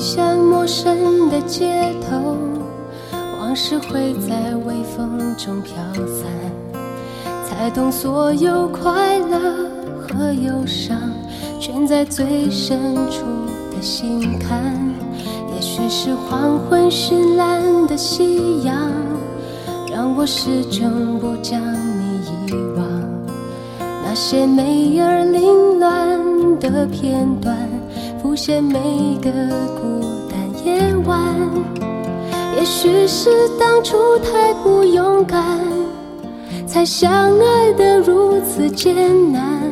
向陌生的街头，往事会在微风中飘散，才懂所有快乐和忧伤，全在最深处的心坎。也许是黄昏绚烂的夕阳，让我始终不将你遗忘。那些美而凌乱。的片段浮现每个孤单夜晚，也许是当初太不勇敢，才相爱的如此艰难。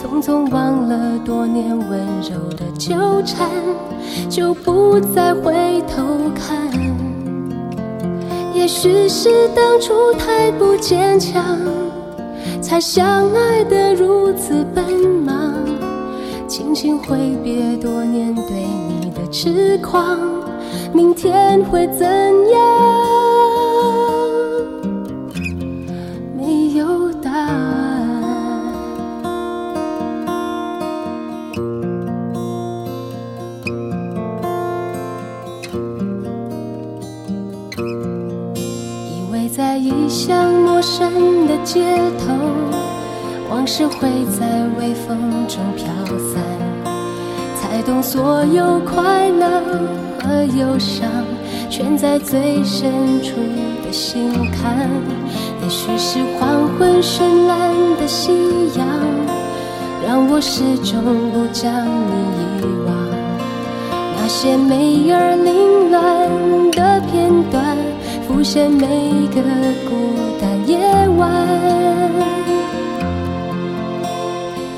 匆匆忘了多年温柔的纠缠，就不再回头看。也许是当初太不坚强，才相爱的如此奔忙。轻轻挥别多年对你的痴狂，明天会怎样？没有答案。依偎在异乡陌生的街头。是会在微风中飘散，才懂所有快乐和忧伤，全在最深处的心坎。也许是黄昏绚烂的夕阳，让我始终不将你遗忘。那些美而凌乱的片段，浮现每个孤单夜晚。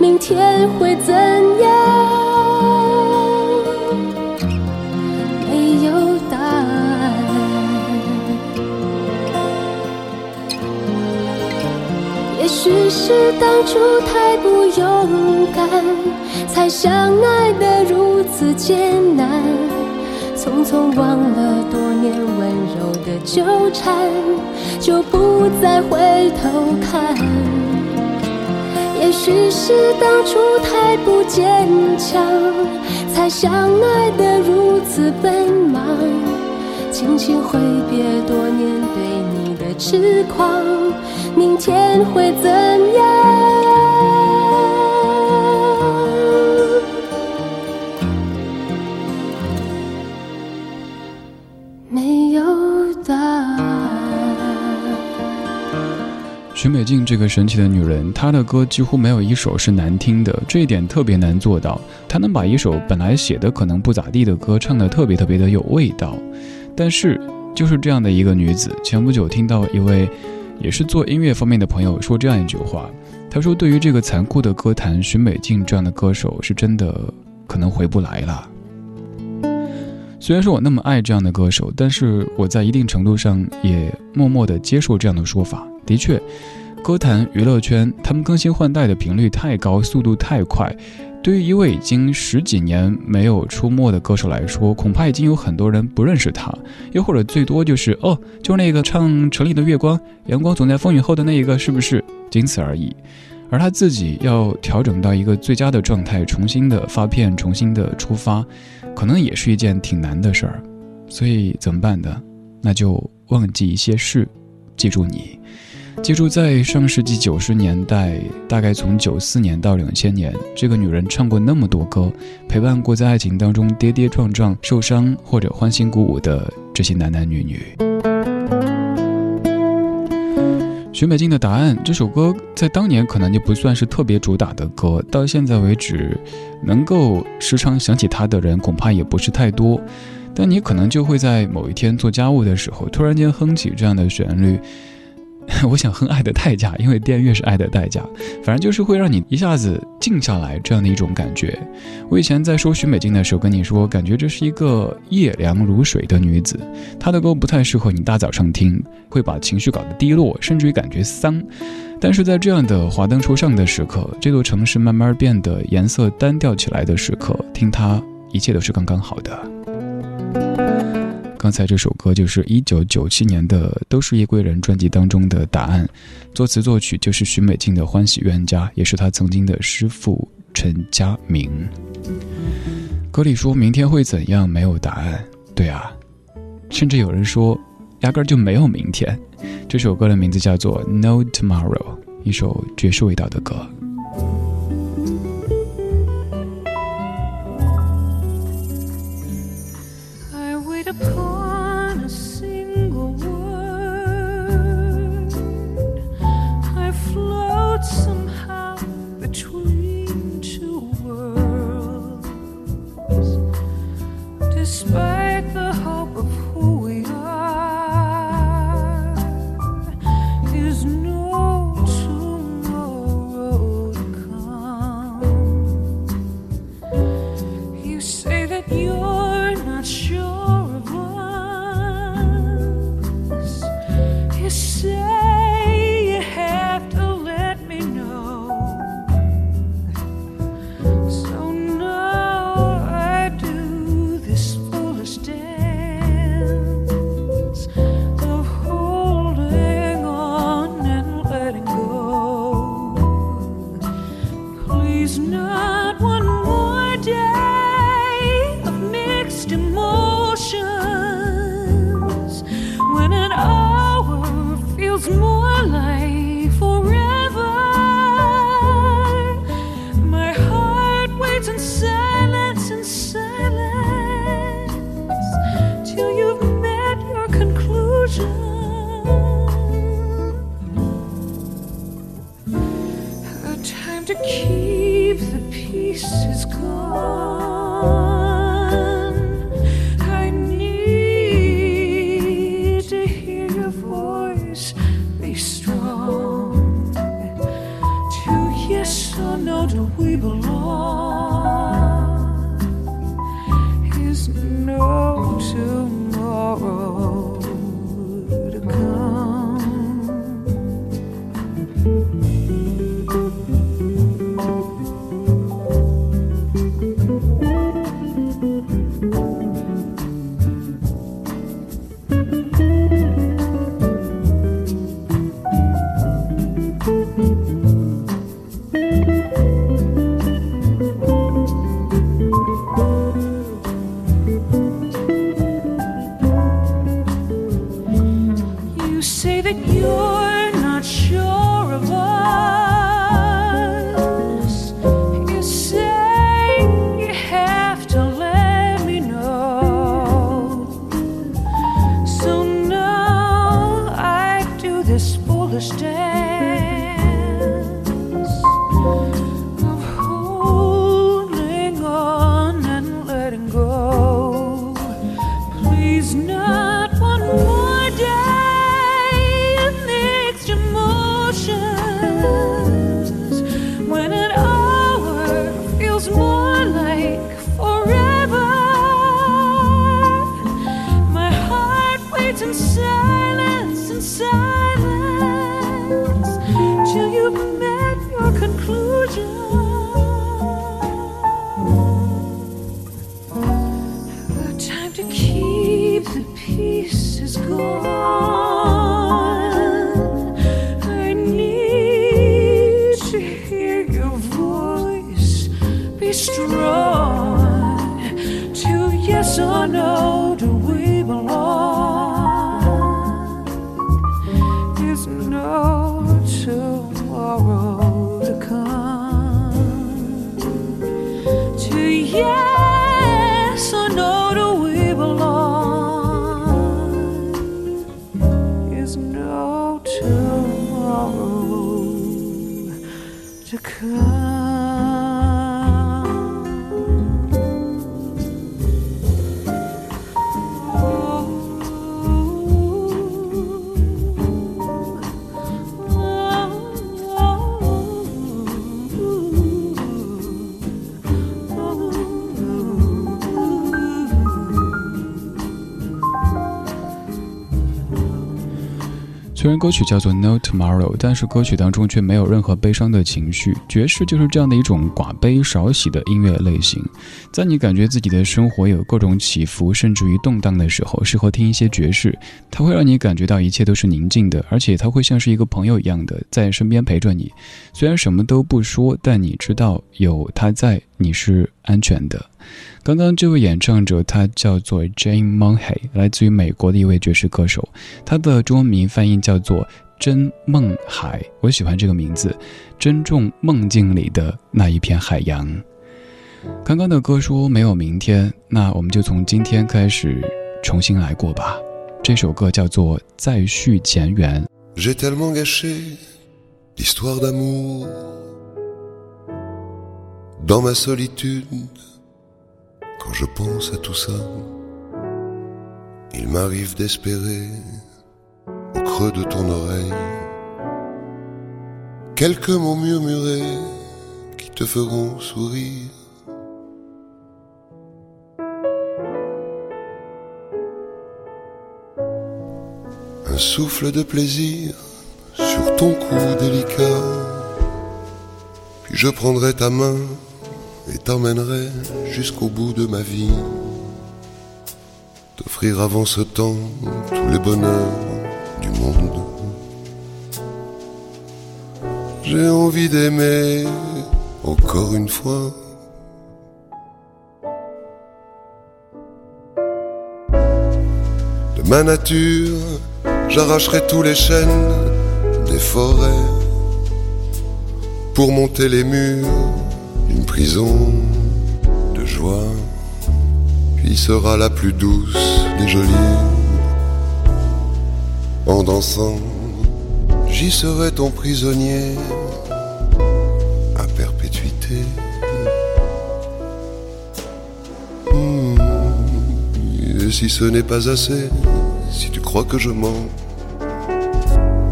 明天会怎样？没有答案。也许是当初太不勇敢，才相爱得如此艰难。匆匆忘了多年温柔的纠缠，就不再回头看。也许是当初太不坚强，才相爱的如此奔忙。轻轻挥别多年对你的痴狂，明天会怎样？许美静这个神奇的女人，她的歌几乎没有一首是难听的，这一点特别难做到。她能把一首本来写的可能不咋地的歌唱得特别特别的有味道。但是，就是这样的一个女子，前不久听到一位也是做音乐方面的朋友说这样一句话，他说：“对于这个残酷的歌坛，许美静这样的歌手是真的可能回不来了。”虽然说我那么爱这样的歌手，但是我在一定程度上也默默的接受这样的说法。的确，歌坛娱乐圈，他们更新换代的频率太高，速度太快。对于一位已经十几年没有出没的歌手来说，恐怕已经有很多人不认识他，又或者最多就是哦，就是那个唱《城里的月光》，阳光总在风雨后的那一个，是不是？仅此而已。而他自己要调整到一个最佳的状态，重新的发片，重新的出发。可能也是一件挺难的事儿，所以怎么办呢？那就忘记一些事，记住你，记住在上世纪九十年代，大概从九四年到两千年，这个女人唱过那么多歌，陪伴过在爱情当中跌跌撞撞、受伤或者欢欣鼓舞的这些男男女女。许美静的答案这首歌在当年可能就不算是特别主打的歌，到现在为止，能够时常想起它的人恐怕也不是太多。但你可能就会在某一天做家务的时候，突然间哼起这样的旋律。我想哼《爱的代价》，因为电越是爱的代价，反正就是会让你一下子静下来这样的一种感觉。我以前在说徐美静的时候跟你说，感觉这是一个夜凉如水的女子，她的歌不太适合你大早上听，会把情绪搞得低落，甚至于感觉丧。但是在这样的华灯初上的时刻，这座城市慢慢变得颜色单调起来的时刻，听她一切都是刚刚好的。刚才这首歌就是1997年的《都是夜归人》专辑当中的答案，作词作曲就是许美静的《欢喜冤家》，也是她曾经的师傅陈佳明。歌里说：“明天会怎样？没有答案。”对啊，甚至有人说，压根儿就没有明天。这首歌的名字叫做《No Tomorrow》，一首爵士味道的歌。destroy. to yes or no. 虽然歌曲叫做 No Tomorrow，但是歌曲当中却没有任何悲伤的情绪。爵士就是这样的一种寡悲少喜的音乐类型，在你感觉自己的生活有各种起伏，甚至于动荡的时候，适合听一些爵士。它会让你感觉到一切都是宁静的，而且它会像是一个朋友一样的在身边陪着你。虽然什么都不说，但你知道有他在，你是安全的。刚刚这位演唱者，他叫做 Jane m o n h e y 来自于美国的一位爵士歌手。他的中文名翻译叫做“真梦海”，我喜欢这个名字，“珍重梦境里的那一片海洋”。刚刚的歌说没有明天，那我们就从今天开始重新来过吧。这首歌叫做《再续前缘》。Quand je pense à tout ça, il m'arrive d'espérer au creux de ton oreille quelques mots murmurés qui te feront sourire. Un souffle de plaisir sur ton cou délicat, puis je prendrai ta main et t'emmènerai jusqu'au bout de ma vie. T'offrir avant ce temps tous les bonheurs du monde. J'ai envie d'aimer encore une fois. De ma nature, j'arracherai tous les chênes des forêts pour monter les murs une prison de joie, Qui sera la plus douce des jolies. En dansant, j'y serai ton prisonnier à perpétuité. Hmm. Et si ce n'est pas assez, si tu crois que je mens,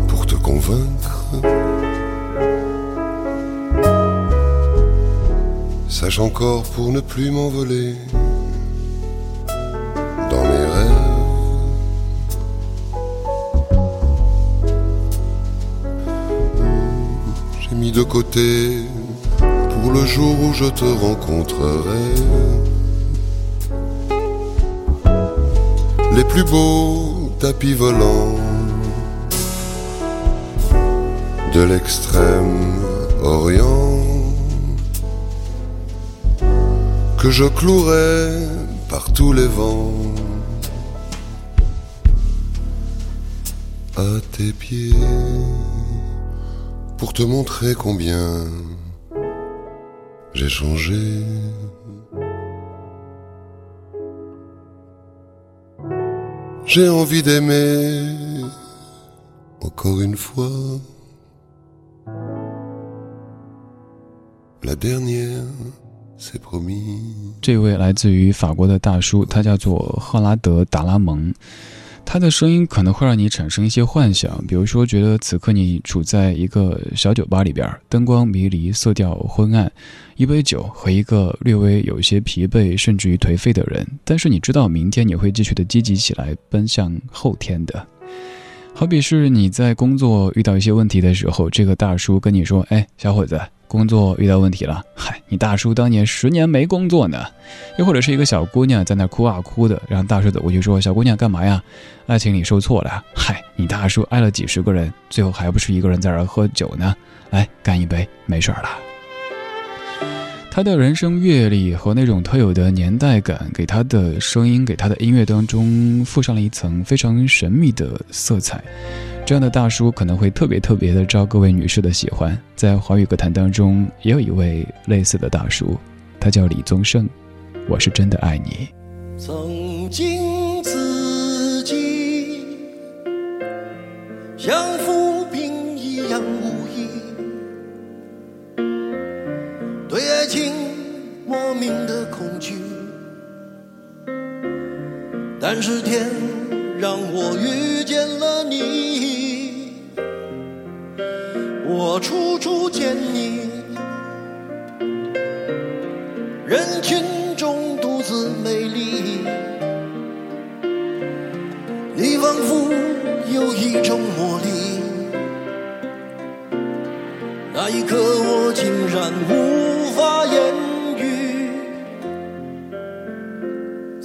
pour te convaincre Sache encore pour ne plus m'envoler dans mes rêves. J'ai mis de côté pour le jour où je te rencontrerai. Les plus beaux tapis volants de l'extrême orient. que je clouerai par tous les vents à tes pieds pour te montrer combien j'ai changé. J'ai envie d'aimer encore une fois la dernière. 这位来自于法国的大叔，他叫做赫拉德·达拉蒙，他的声音可能会让你产生一些幻想，比如说觉得此刻你处在一个小酒吧里边，灯光迷离，色调昏暗，一杯酒和一个略微有些疲惫甚至于颓废的人，但是你知道明天你会继续的积极起来，奔向后天的。好比是你在工作遇到一些问题的时候，这个大叔跟你说：“哎，小伙子，工作遇到问题了。嗨，你大叔当年十年没工作呢。”又或者是一个小姑娘在那哭啊哭的，然后大叔走过去说：“小姑娘，干嘛呀？爱情里受挫了？嗨，你大叔挨了几十个人，最后还不是一个人在那喝酒呢？来，干一杯，没事了。”他的人生阅历和那种特有的年代感，给他的声音，给他的音乐当中附上了一层非常神秘的色彩。这样的大叔可能会特别特别的招各位女士的喜欢。在华语歌坛当中，也有一位类似的大叔，他叫李宗盛。我是真的爱你。曾经自己。三是天让我遇见了你，我处处见你，人群中独自美丽，你仿佛有一种魔力，那一刻我竟然。无。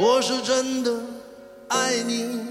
我是真的爱你。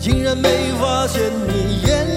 竟然没发现你。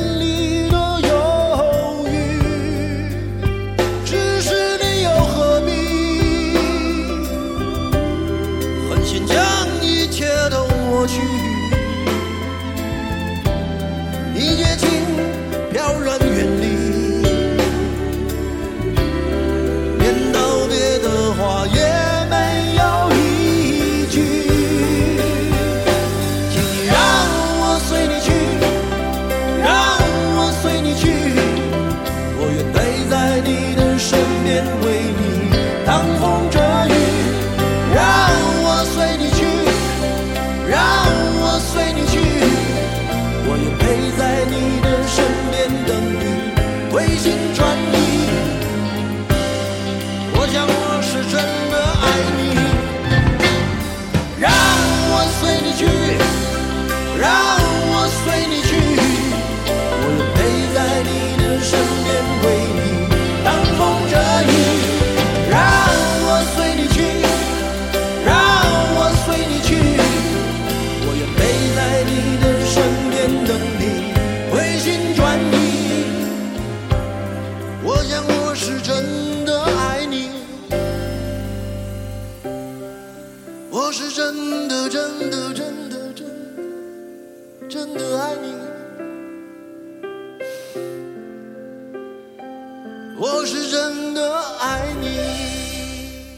真的。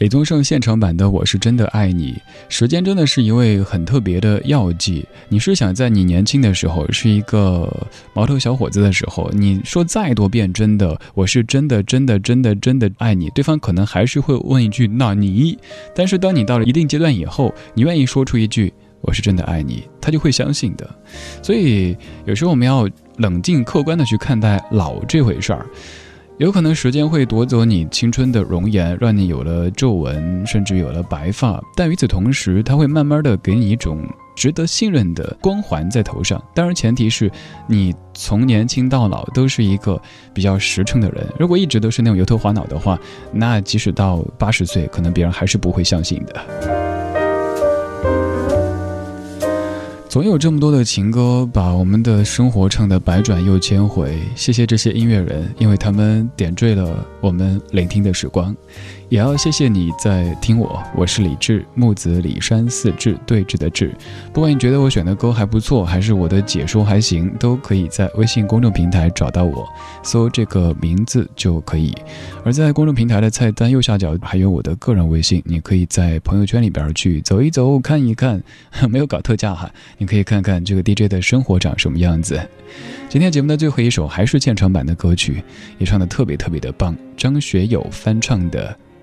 李宗盛现场版的《我是真的爱你》，时间真的是一位很特别的药剂。你是想在你年轻的时候，是一个毛头小伙子的时候，你说再多遍“真的，我是真的，真的，真的，真的爱你”，对方可能还是会问一句“那你”。但是当你到了一定阶段以后，你愿意说出一句“我是真的爱你”，他就会相信的。所以有时候我们要冷静客观地去看待老这回事儿。有可能时间会夺走你青春的容颜，让你有了皱纹，甚至有了白发。但与此同时，它会慢慢的给你一种值得信任的光环在头上。当然，前提是你从年轻到老都是一个比较实诚的人。如果一直都是那种油头滑脑的话，那即使到八十岁，可能别人还是不会相信的。总有这么多的情歌，把我们的生活唱得百转又千回。谢谢这些音乐人，因为他们点缀了我们聆听的时光。也要谢谢你在听我，我是李志，木子李山四志对峙的志。不管你觉得我选的歌还不错，还是我的解说还行，都可以在微信公众平台找到我，搜这个名字就可以。而在公众平台的菜单右下角还有我的个人微信，你可以在朋友圈里边去走一走看一看。没有搞特价哈，你可以看看这个 DJ 的生活长什么样子。今天节目的最后一首还是现场版的歌曲，也唱的特别特别的棒，张学友翻唱的。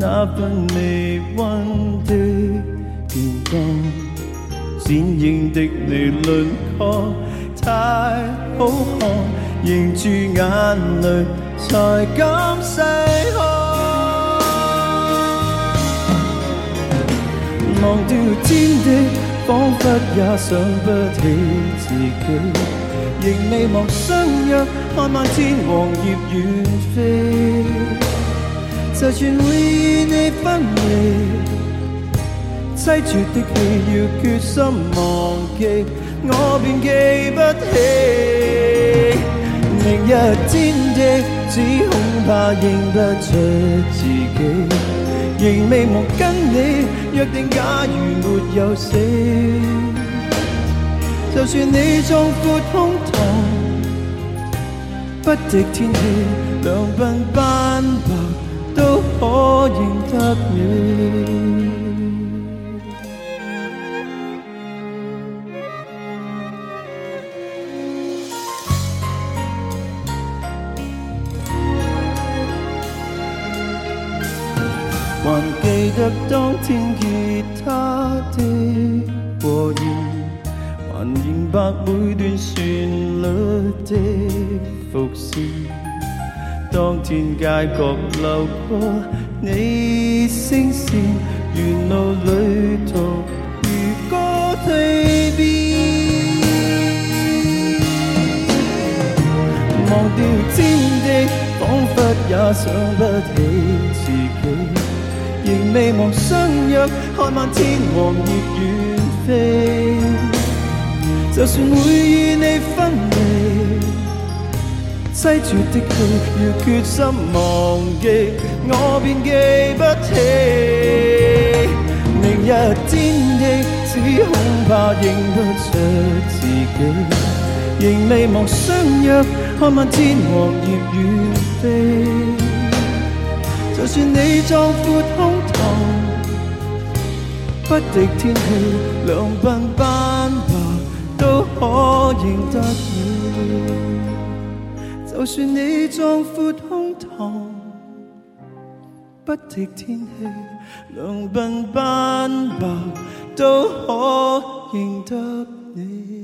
那份微温的电灯，剪影的你轮廓太好看，凝住眼泪才敢细看。忘掉天地，仿佛也想不起自己，仍未忘相约，看漫天黄叶远飞。就算会与你分离，凄绝的戏要决心忘记，我便记不起。明日天地，只恐怕认不出自己，仍未忘跟你约定，假如没有死，就算你壮阔胸膛，不敌天气，两鬓斑白。可认得你？还记得当天吉他的和音，还明白每段旋律的伏线。当天街角流过你声线，沿路旅途如歌蜕变。忘掉天地，仿佛也想不起自己，仍未忘相约，看漫天黄叶远飞。就算会与你分离。细住的泪，要决心忘记，我便记不起。明日天亦只恐怕认不出自己，仍未忘相约看漫天黄叶远飞。就算你壮阔胸膛不敌天气，两鬓斑白都可认得你。就算你壮阔胸膛不敌天气，两鬓斑白都可认得你。